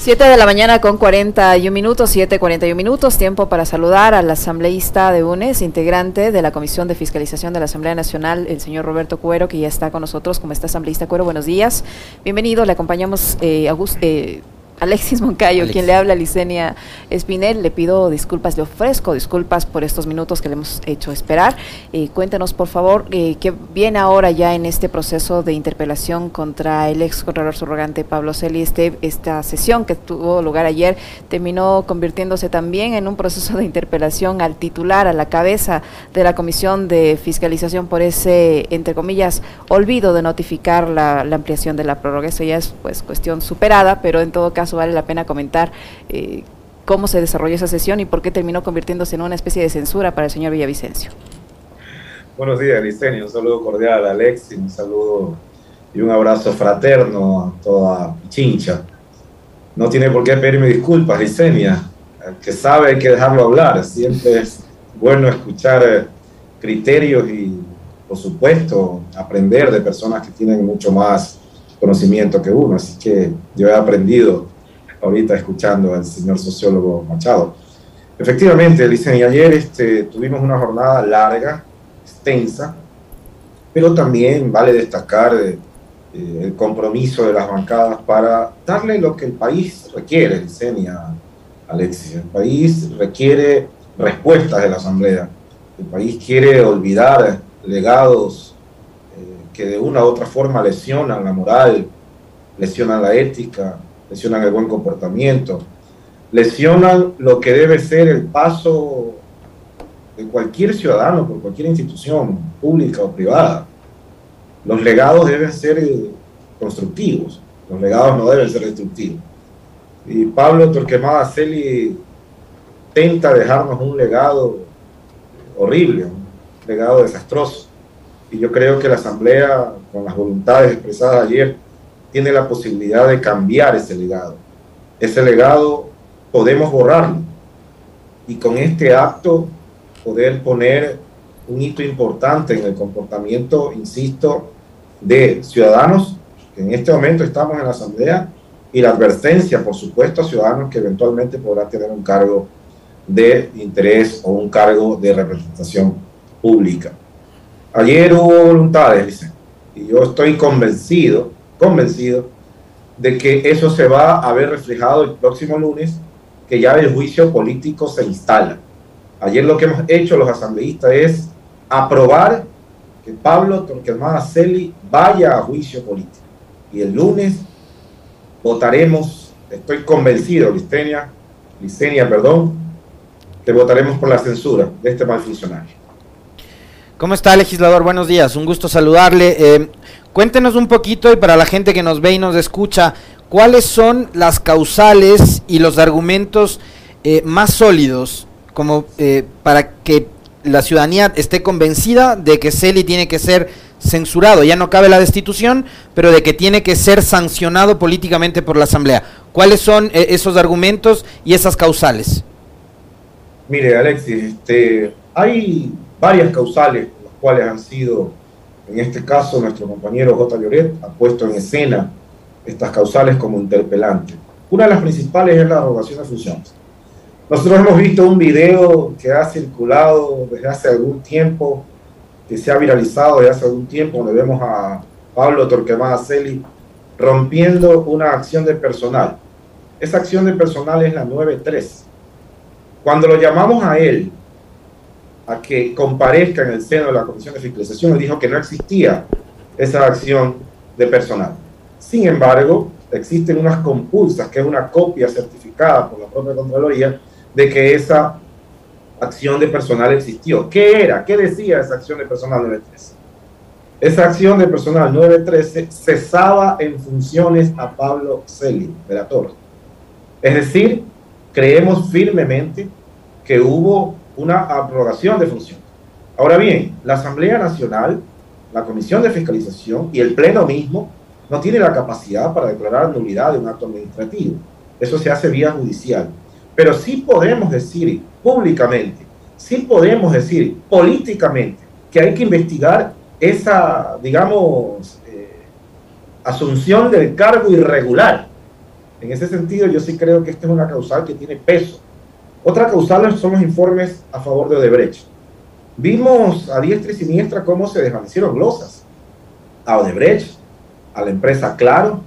7 de la mañana con 41 minutos, 7.41 minutos, tiempo para saludar al asambleísta de UNES, integrante de la Comisión de Fiscalización de la Asamblea Nacional, el señor Roberto Cuero, que ya está con nosotros. como está asambleísta Cuero? Buenos días. Bienvenido, le acompañamos eh, August, eh, Alexis Moncayo, quien le habla a Licenia Espinel. Le pido disculpas, le ofrezco disculpas por estos minutos que le hemos hecho esperar. Eh, cuéntenos, por favor, eh, qué viene ahora ya en este proceso de interpelación contra el ex contralor subrogante Pablo Celi. Este, esta sesión que tuvo lugar ayer terminó convirtiéndose también en un proceso de interpelación al titular, a la cabeza de la Comisión de Fiscalización por ese, entre comillas, olvido de notificar la, la ampliación de la prórroga. Eso ya es pues cuestión superada, pero en todo caso vale la pena comentar eh, cómo se desarrolló esa sesión y por qué terminó convirtiéndose en una especie de censura para el señor Villavicencio. Buenos días, Licenia. Un saludo cordial a Alex y un saludo y un abrazo fraterno a toda Chincha. No tiene por qué pedirme disculpas, Licenia. El que sabe hay que dejarlo hablar. Siempre es bueno escuchar eh, criterios y, por supuesto, aprender de personas que tienen mucho más conocimiento que uno. Así que yo he aprendido ahorita escuchando al señor sociólogo Machado. Efectivamente, dicen, y ayer este, tuvimos una jornada larga, extensa, pero también vale destacar eh, eh, el compromiso de las bancadas para darle lo que el país requiere, a Alexis. El país requiere respuestas de la Asamblea. El país quiere olvidar legados eh, que de una u otra forma lesionan la moral, lesionan la ética, lesionan el buen comportamiento, lesionan lo que debe ser el paso de cualquier ciudadano por cualquier institución pública o privada. Los legados deben ser eh, constructivos, los legados no deben ser destructivos. Y Pablo Torquemada Celi tenta dejarnos un legado horrible, un legado desastroso. Y yo creo que la Asamblea, con las voluntades expresadas ayer, tiene la posibilidad de cambiar ese legado. Ese legado podemos borrarlo y con este acto poder poner un hito importante en el comportamiento, insisto, de ciudadanos que en este momento estamos en la Asamblea y la advertencia, por supuesto, a ciudadanos que eventualmente podrán tener un cargo de interés o un cargo de representación pública. Ayer hubo voluntades, dicen, y yo estoy convencido convencido de que eso se va a ver reflejado el próximo lunes, que ya el juicio político se instala. Ayer lo que hemos hecho los asambleístas es aprobar que Pablo Torquemada Celi vaya a juicio político. Y el lunes votaremos, estoy convencido, Listenia, Licenia, perdón, que votaremos por la censura de este mal funcionario. ¿Cómo está, legislador? Buenos días, un gusto saludarle. Eh, Cuéntenos un poquito y para la gente que nos ve y nos escucha, ¿cuáles son las causales y los argumentos eh, más sólidos como eh, para que la ciudadanía esté convencida de que Celi tiene que ser censurado? Ya no cabe la destitución, pero de que tiene que ser sancionado políticamente por la Asamblea. ¿Cuáles son eh, esos argumentos y esas causales? Mire, Alexis, este, hay varias causales las cuales han sido en este caso, nuestro compañero J. Lloret ha puesto en escena estas causales como interpelantes. Una de las principales es la arrogación de funciones. Nosotros hemos visto un video que ha circulado desde hace algún tiempo, que se ha viralizado desde hace algún tiempo, donde vemos a Pablo Torquemada Celi rompiendo una acción de personal. Esa acción de personal es la 9.3. Cuando lo llamamos a él a que comparezca en el seno de la Comisión de Fiscalización y dijo que no existía esa acción de personal. Sin embargo, existen unas compulsas, que es una copia certificada por la propia Contraloría, de que esa acción de personal existió. ¿Qué era? ¿Qué decía esa acción de personal 913? Esa acción de personal 913 cesaba en funciones a Pablo Celi, de la Torre. Es decir, creemos firmemente que hubo una abrogación de funciones. Ahora bien, la Asamblea Nacional, la Comisión de Fiscalización y el Pleno mismo no tiene la capacidad para declarar nulidad de un acto administrativo. Eso se hace vía judicial. Pero sí podemos decir públicamente, sí podemos decir políticamente que hay que investigar esa, digamos, eh, asunción del cargo irregular En ese sentido, yo sí creo que esta es una causal que tiene peso. Otra causal son los informes a favor de Odebrecht. Vimos a diestra y siniestra cómo se desvanecieron glosas a Odebrecht, a la empresa Claro,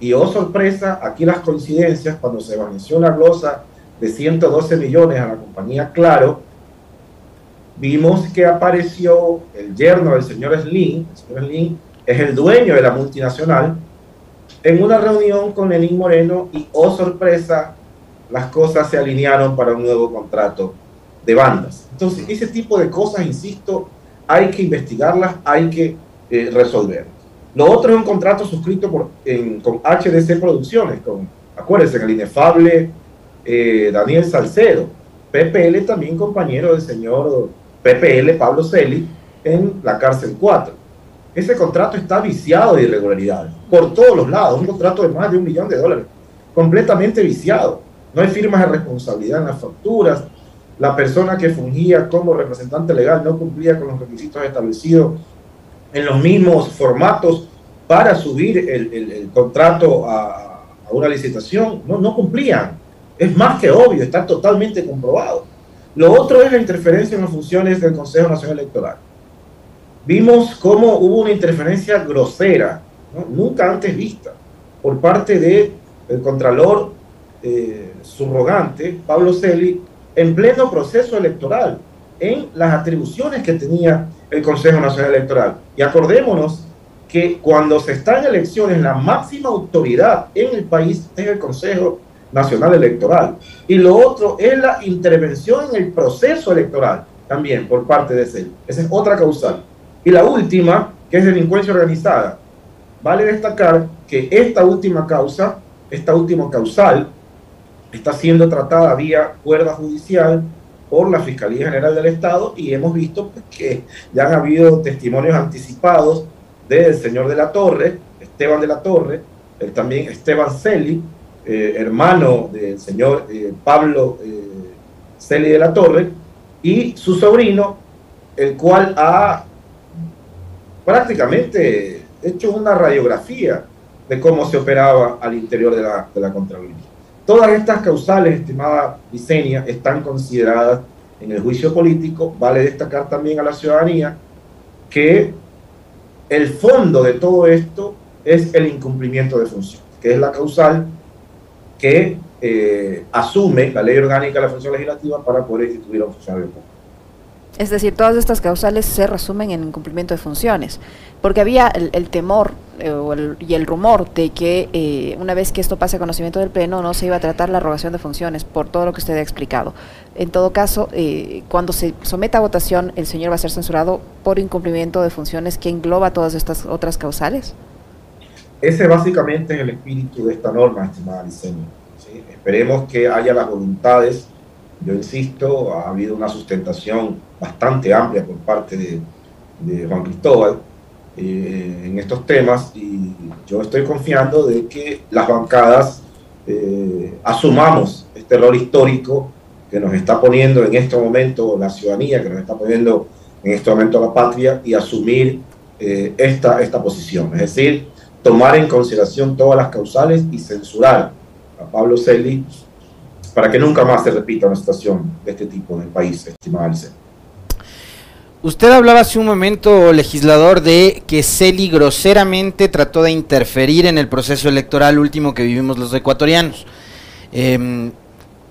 y oh sorpresa, aquí las coincidencias, cuando se desvaneció la glosa de 112 millones a la compañía Claro, vimos que apareció el yerno del señor Slim, el señor Slim es el dueño de la multinacional, en una reunión con Lenín Moreno y, oh sorpresa, las cosas se alinearon para un nuevo contrato de bandas. Entonces, ese tipo de cosas, insisto, hay que investigarlas, hay que eh, resolver. Lo otro es un contrato suscrito por, con HDC Producciones, con, acuérdense, el inefable eh, Daniel Salcedo, PPL también compañero del señor PPL Pablo Celi en la cárcel 4. Ese contrato está viciado de irregularidades por todos los lados, un contrato de más de un millón de dólares, completamente viciado. No hay firmas de responsabilidad en las facturas, la persona que fungía como representante legal no cumplía con los requisitos establecidos en los mismos formatos para subir el, contrato a, una licitación, no, no cumplían. Es más que obvio, está totalmente comprobado. Lo otro es la interferencia en las funciones del Consejo Nacional Electoral. Vimos cómo hubo una interferencia grosera, nunca antes vista, por parte del el Contralor eh, subrogante, Pablo Celi, en pleno proceso electoral, en las atribuciones que tenía el Consejo Nacional Electoral. Y acordémonos que cuando se está en elecciones, la máxima autoridad en el país es el Consejo Nacional Electoral. Y lo otro es la intervención en el proceso electoral también por parte de CEL. Esa es otra causal. Y la última, que es delincuencia organizada. Vale destacar que esta última causa, esta última causal, está siendo tratada vía cuerda judicial por la Fiscalía General del Estado y hemos visto que ya han habido testimonios anticipados del señor de la Torre, Esteban de la Torre, también Esteban Celi, eh, hermano del señor eh, Pablo eh, Celi de la Torre, y su sobrino, el cual ha prácticamente hecho una radiografía de cómo se operaba al interior de la, de la Contraloría. Todas estas causales, estimada Vicenia, están consideradas en el juicio político. Vale destacar también a la ciudadanía que el fondo de todo esto es el incumplimiento de funciones, que es la causal que eh, asume la ley orgánica de la función legislativa para poder instituir a un funcionario público. Es decir, todas estas causales se resumen en incumplimiento de funciones, porque había el, temor eh, y el rumor de que eh, una vez que esto pase a conocimiento del Pleno no se iba a tratar la rogación de funciones, por todo lo que usted ha explicado. En todo caso, eh, cuando se someta a votación, el señor va a ser censurado por incumplimiento de funciones que engloba todas estas otras causales. Ese básicamente es el espíritu de esta norma, estimada Liceño. Esperemos que haya las voluntades yo insisto, ha habido una sustentación bastante amplia por parte de, Juan Cristóbal eh, en estos temas y yo estoy confiando de que las bancadas eh, asumamos este error histórico que nos está poniendo en este momento la ciudadanía, que nos está poniendo en este momento la patria y asumir eh, esta, esta posición. Es decir, tomar en consideración todas las causales y censurar a Pablo Celi para que nunca más se repita una situación de este tipo en el país, estimada Usted hablaba hace un momento, legislador, de que Celi groseramente trató de interferir en el proceso electoral último que vivimos los ecuatorianos. Em,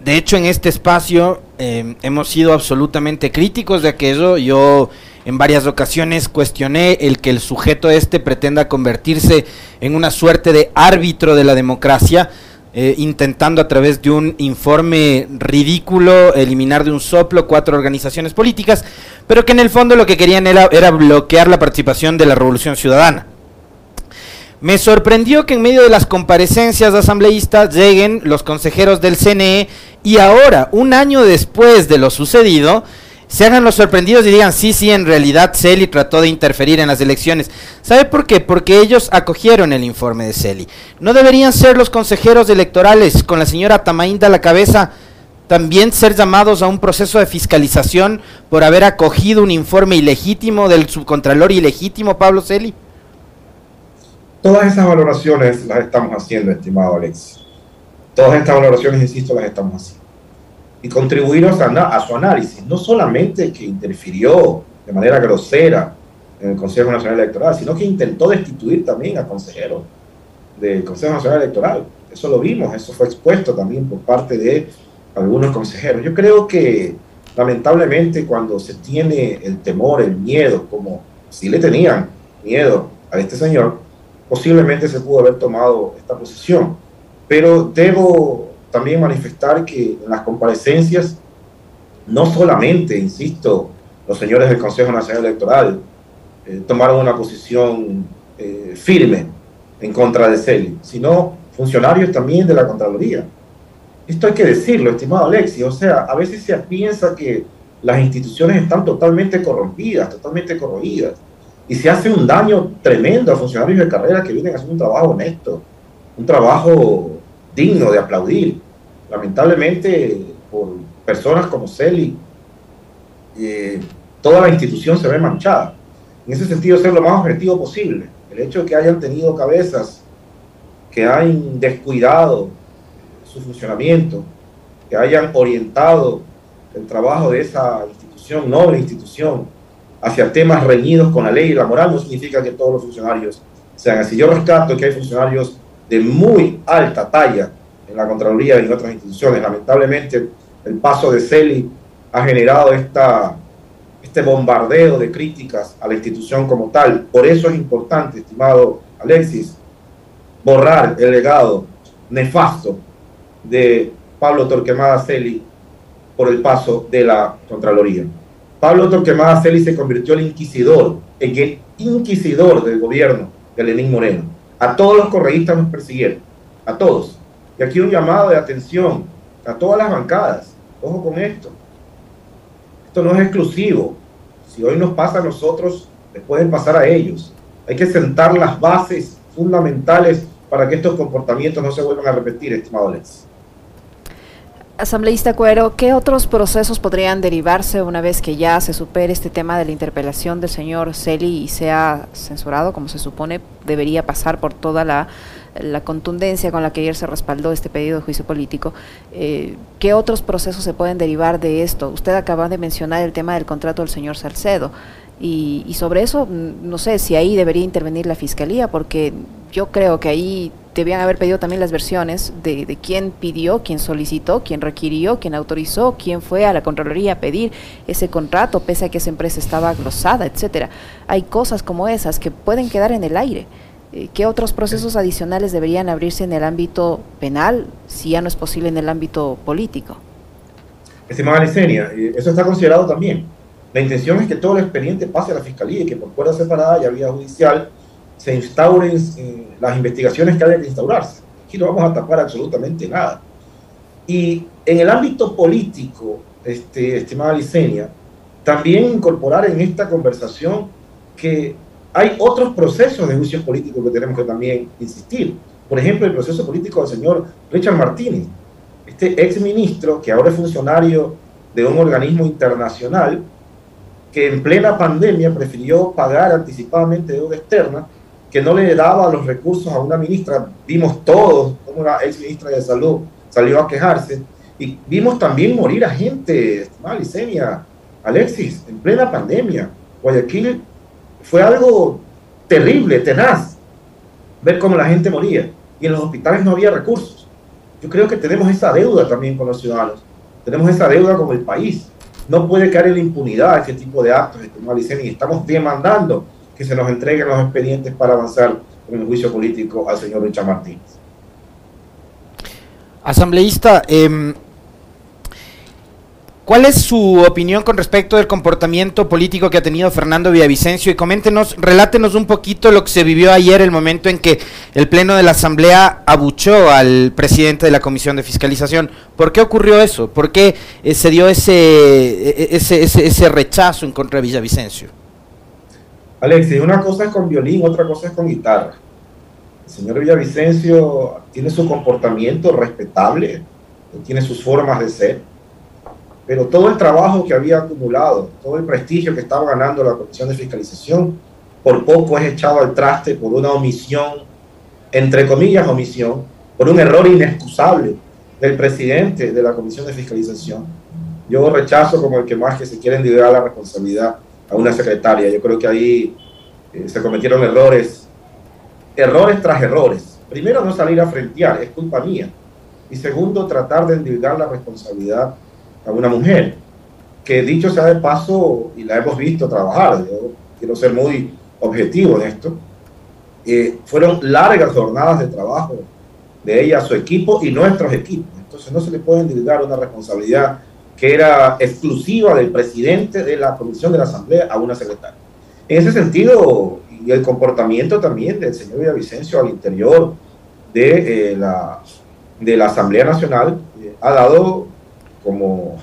de hecho, en este espacio em, hemos sido absolutamente críticos de aquello. Yo en varias ocasiones cuestioné el que el sujeto este pretenda convertirse en una suerte de árbitro de la democracia eh, intentando a través de un informe ridículo eliminar de un soplo cuatro organizaciones políticas, pero que en el fondo lo que querían era, era bloquear la participación de la Revolución Ciudadana. Me sorprendió que en medio de las comparecencias asambleístas lleguen los consejeros del CNE y ahora, un año después de lo sucedido, se hagan los sorprendidos y digan, sí, sí, en realidad Celi trató de interferir en las elecciones. ¿Sabe por qué? Porque ellos acogieron el informe de Celi. ¿No deberían ser los consejeros electorales con la señora Tamainda a la cabeza también ser llamados a un proceso de fiscalización por haber acogido un informe ilegítimo del subcontralor ilegítimo Pablo Celi? Todas esas valoraciones las estamos haciendo, estimado Alex. Todas estas valoraciones, insisto, las estamos haciendo. Y contribuir a, su análisis, no solamente que interfirió de manera grosera en el Consejo Nacional Electoral, sino que intentó destituir también a consejeros del Consejo Nacional Electoral. Eso lo vimos, eso fue expuesto también por parte de algunos consejeros. Yo creo que lamentablemente cuando se tiene el temor, el miedo, como si le tenían miedo a este señor, posiblemente se pudo haber tomado esta posición. Pero debo también manifestar que en las comparecencias, no solamente, insisto, los señores del Consejo Nacional Electoral eh, tomaron una posición eh, firme en contra de CELI, sino funcionarios también de la Contraloría. Esto hay que decirlo, estimado Alexis, o sea, a veces se piensa que las instituciones están totalmente corrompidas, totalmente corroídas, y se hace un daño tremendo a funcionarios de carrera que vienen a hacer un trabajo honesto, un trabajo digno de aplaudir. Lamentablemente, por personas como Celi, eh, toda la institución se ve manchada. En ese sentido, ser lo más objetivo posible. El hecho de que hayan tenido cabezas que hayan descuidado su funcionamiento, que hayan orientado el trabajo de esa institución, noble institución, hacia temas reñidos con la ley y la moral, no significa que todos los funcionarios sean así. Yo rescato que hay funcionarios de muy alta talla en la Contraloría y en otras instituciones. Lamentablemente, el paso de Celi ha generado esta, este bombardeo de críticas a la institución como tal. Por eso es importante, estimado Alexis, borrar el legado nefasto de Pablo Torquemada Celi por el paso de la Contraloría. Pablo Torquemada Celi se convirtió en inquisidor, en el inquisidor del gobierno de Lenín Moreno. A todos los correístas nos persiguieron, a todos. Y aquí un llamado de atención a todas las bancadas. Ojo con esto. Esto no es exclusivo. Si hoy nos pasa a nosotros, les pueden pasar a ellos. Hay que sentar las bases fundamentales para que estos comportamientos no se vuelvan a repetir, estimado Alex. Asambleísta Cuero, ¿qué otros procesos podrían derivarse una vez que ya se supere este tema de la interpelación del señor Celi y sea censurado, como se supone debería pasar por toda la, contundencia con la que ayer se respaldó este pedido de juicio político? Eh, ¿Qué otros procesos se pueden derivar de esto? Usted acaba de mencionar el tema del contrato del señor Salcedo. Y, y sobre eso, no sé si ahí debería intervenir la fiscalía, porque yo creo que ahí debían haber pedido también las versiones de, de, quién pidió, quién solicitó, quién requirió, quién autorizó, quién fue a la Contraloría a pedir ese contrato, pese a que esa empresa estaba glosada, etcétera. Hay cosas como esas que pueden quedar en el aire. Eh, ¿Qué otros procesos adicionales deberían abrirse en el ámbito penal, si ya no es posible en el ámbito político? Estimada Licenia, eh, eso está considerado también. La intención es que todo el expediente pase a la Fiscalía y que por fuera separada y vía judicial se instauren eh, las investigaciones que haya que instaurarse. Aquí no vamos a tapar absolutamente nada. Y en el ámbito político, este, estimada Licenia, también incorporar en esta conversación que hay otros procesos de juicios políticos que tenemos que también insistir. Por ejemplo, el proceso político del señor Richard Martínez, este ex ministro que ahora es funcionario de un organismo internacional que en plena pandemia prefirió pagar anticipadamente deuda externa que no le daba los recursos a una ministra. Vimos todos como una ex ministra de salud salió a quejarse y vimos también morir a gente, estimada Licenia, Alexis, en plena pandemia. Guayaquil fue algo terrible, tenaz, ver cómo la gente moría y en los hospitales no había recursos. Yo creo que tenemos esa deuda también con los ciudadanos, tenemos esa deuda con el país. No puede caer en la impunidad este tipo de actos, Licenia, y estamos demandando que se nos entreguen los expedientes para avanzar en el juicio político al señor Richard Martínez. Asambleísta, eh, ¿cuál es su opinión con respecto del comportamiento político que ha tenido Fernando Villavicencio? Y coméntenos, relátenos un poquito lo que se vivió ayer, el momento en que el Pleno de la Asamblea abuchó al presidente de la Comisión de Fiscalización. ¿Por qué ocurrió eso? ¿Por qué eh, se dio ese, e, e, ese, ese, ese rechazo en contra de Villavicencio? Alexis, una cosa es con violín, otra cosa es con guitarra. El señor Villavicencio tiene su comportamiento respetable, tiene sus formas de ser, pero todo el trabajo que había acumulado, todo el prestigio que estaba ganando la Comisión de Fiscalización, por poco es echado al traste por una omisión, entre comillas omisión, por un error inexcusable del presidente de la Comisión de Fiscalización. Yo rechazo como el que más que se quiere individuar la responsabilidad a una secretaria. Yo creo que ahí eh, se cometieron errores, errores tras errores. Primero, no salir a frentear, es culpa mía. Y segundo, tratar de individuar la responsabilidad a una mujer, que dicho sea de paso, y la hemos visto trabajar, quiero ser muy objetivo en esto, eh, fueron largas jornadas de trabajo de ella, su equipo y nuestros equipos. Entonces no se le puede individuar una responsabilidad que era exclusiva del presidente de la comisión de la asamblea a una secretaria. En ese sentido, y el comportamiento también del señor Villavicencio al interior de, eh, la, de la Asamblea Nacional eh, ha dado, como,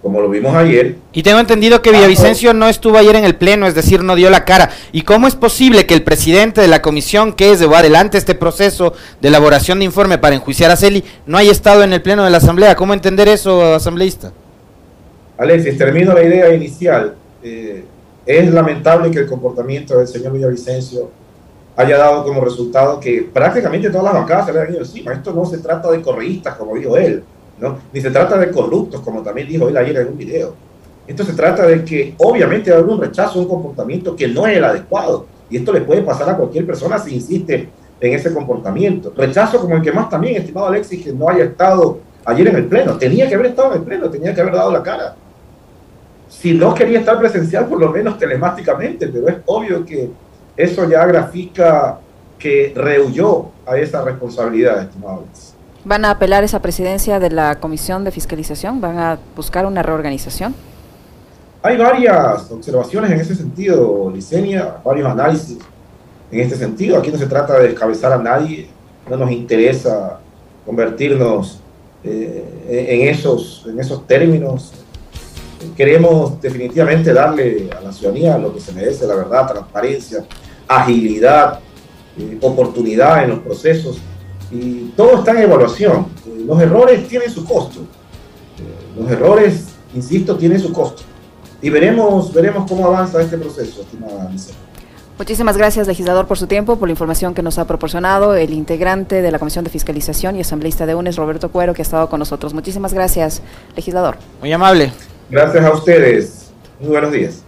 como lo vimos ayer. Y tengo entendido que Villavicencio no estuvo ayer en el Pleno, es decir, no dio la cara. ¿Y cómo es posible que el presidente de la comisión que es llevar adelante este proceso de elaboración de informe para enjuiciar a Celi no haya estado en el Pleno de la Asamblea? ¿Cómo entender eso, asambleísta? Alexis, termino la idea inicial. Eh, es lamentable que el comportamiento del señor Villavicencio haya dado como resultado que prácticamente todas las bancadas se le han ido encima. Esto no se trata de correístas, como dijo él, ni se trata de corruptos, como también dijo él ayer en un video. Esto se trata de que obviamente hay un rechazo a un comportamiento que no es el adecuado. Y esto le puede pasar a cualquier persona si insiste en ese comportamiento. Rechazo como el que más también, estimado Alexis, que no haya estado ayer en el Pleno. Tenía que haber estado en el Pleno, tenía que haber dado la cara si no quería estar presencial, por lo menos telemáticamente, pero es obvio que eso ya grafica que rehuyó a esa responsabilidad, estimados. ¿Van a apelar esa presidencia de la Comisión de Fiscalización? ¿Van a buscar una reorganización? Hay varias observaciones en ese sentido, Licenia, varios análisis en este sentido. Aquí no se trata de descabezar a nadie, no nos interesa convertirnos eh, en, esos, en esos términos queremos definitivamente darle a la ciudadanía lo que se merece, la verdad, transparencia, agilidad, eh, oportunidad en los procesos. Y todo está en evaluación. Eh, los errores tienen su costo. Eh, los errores, insisto, tienen su costo. Y veremos, veremos cómo avanza este proceso, estimada Muchísimas gracias, legislador, por su tiempo, por la información que nos ha proporcionado el integrante de la Comisión de Fiscalización y asambleísta de UNES, Roberto Cuero, que ha estado con nosotros. Muchísimas gracias, legislador. Muy amable. Gracias a ustedes. Muy buenos días.